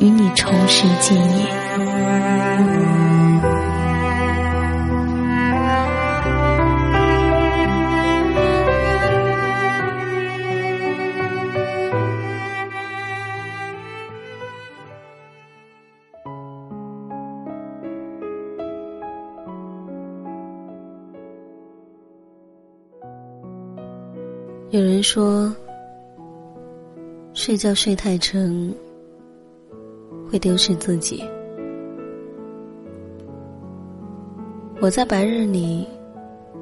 与你重拾记忆。有人说，睡觉睡太沉会丢失自己。我在白日里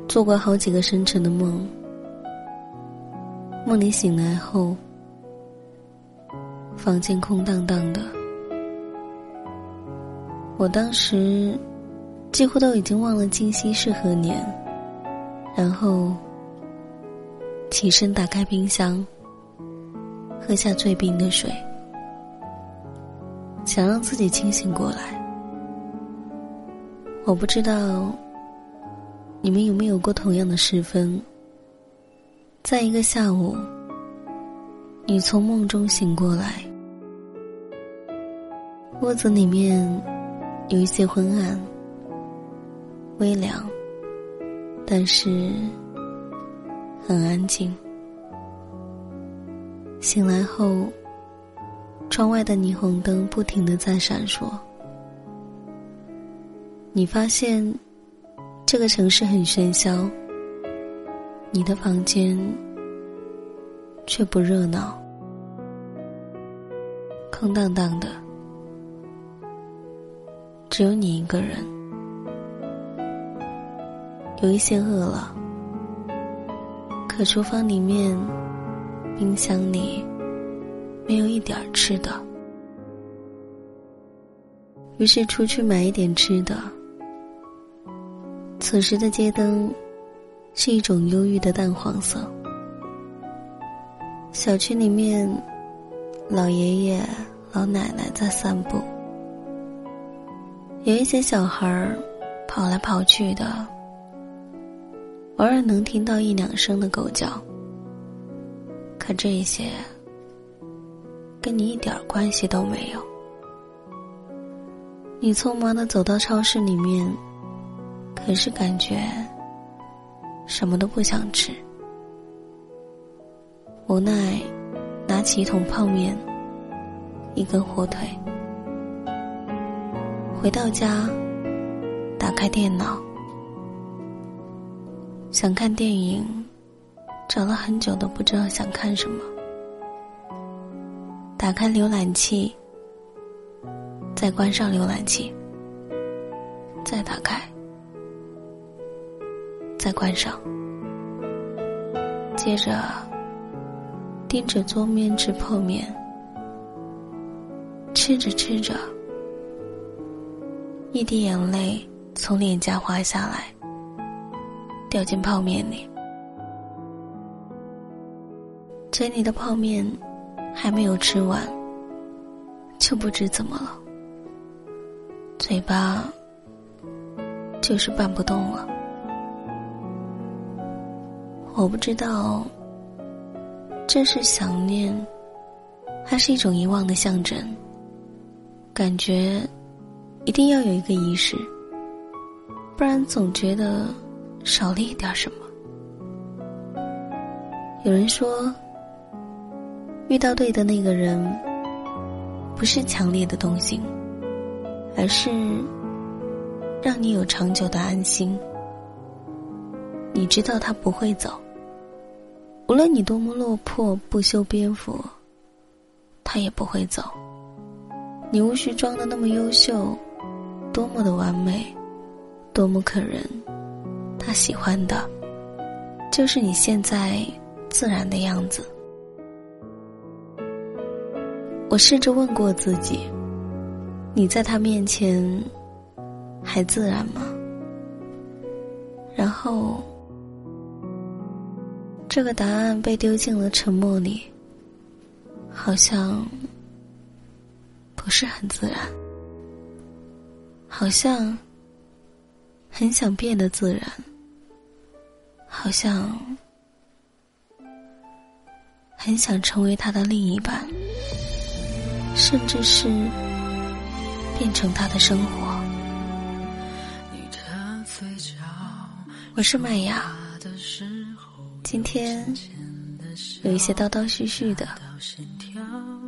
做过好几个深沉的梦，梦里醒来后，房间空荡荡的。我当时几乎都已经忘了今夕是何年，然后起身打开冰箱，喝下最冰的水，想让自己清醒过来。我不知道你们有没有过同样的时分，在一个下午，你从梦中醒过来，屋子里面有一些昏暗、微凉，但是很安静。醒来后，窗外的霓虹灯不停的在闪烁。你发现，这个城市很喧嚣，你的房间却不热闹，空荡荡的，只有你一个人。有一些饿了，可厨房里面、冰箱里没有一点吃的，于是出去买一点吃的。此时的街灯是一种忧郁的淡黄色。小区里面，老爷爷、老奶奶在散步，有一些小孩儿跑来跑去的，偶尔能听到一两声的狗叫。可这些跟你一点关系都没有。你匆忙的走到超市里面。可是感觉什么都不想吃，无奈拿起一桶泡面，一根火腿，回到家，打开电脑，想看电影，找了很久都不知道想看什么，打开浏览器，再关上浏览器，再打开。再关上，接着盯着桌面吃泡面，吃着吃着，一滴眼泪从脸颊滑下来，掉进泡面里。嘴里的泡面还没有吃完，就不知怎么了，嘴巴就是拌不动了。我不知道这是想念，还是一种遗忘的象征。感觉一定要有一个仪式，不然总觉得少了一点什么。有人说，遇到对的那个人，不是强烈的动心，而是让你有长久的安心。你知道他不会走，无论你多么落魄不修边幅，他也不会走。你无需装的那么优秀，多么的完美，多么可人，他喜欢的，就是你现在。自然的样子。我试着问过自己：“你在他面前还自然吗？”然后，这个答案被丢进了沉默里，好像不是很自然，好像很想变得自然，好像。很想成为他的另一半，甚至是变成他的生活。我是麦雅，今天有一些叨叨絮絮的，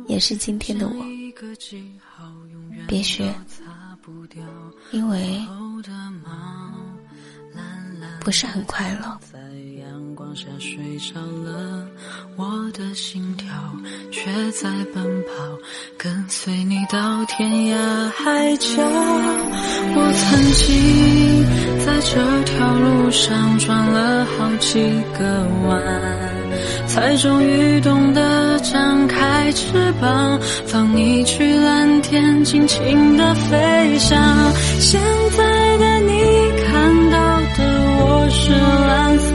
也是今天的我。别学，因为不是很快乐。放下睡着了，我的心跳却在奔跑，跟随你到天涯海角。我曾经在这条路上转了好几个弯，才终于懂得张开翅膀，放你去蓝天，尽情的飞翔。现在的你看到的我是蓝色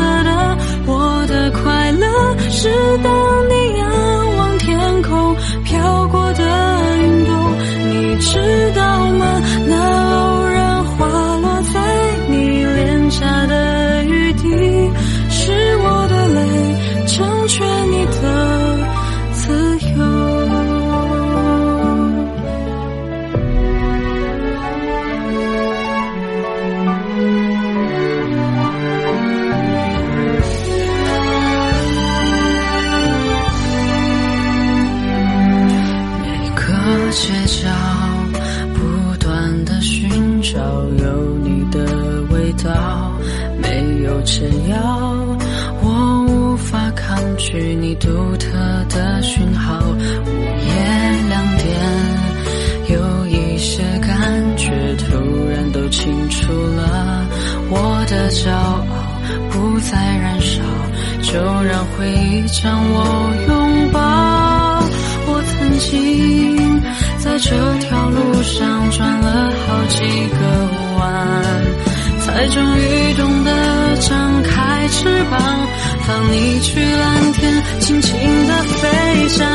骄傲不再燃烧，就让回忆将我拥抱。我曾经在这条路上转了好几个弯。才终于懂得张开翅膀，放你去蓝天，轻轻的飞翔。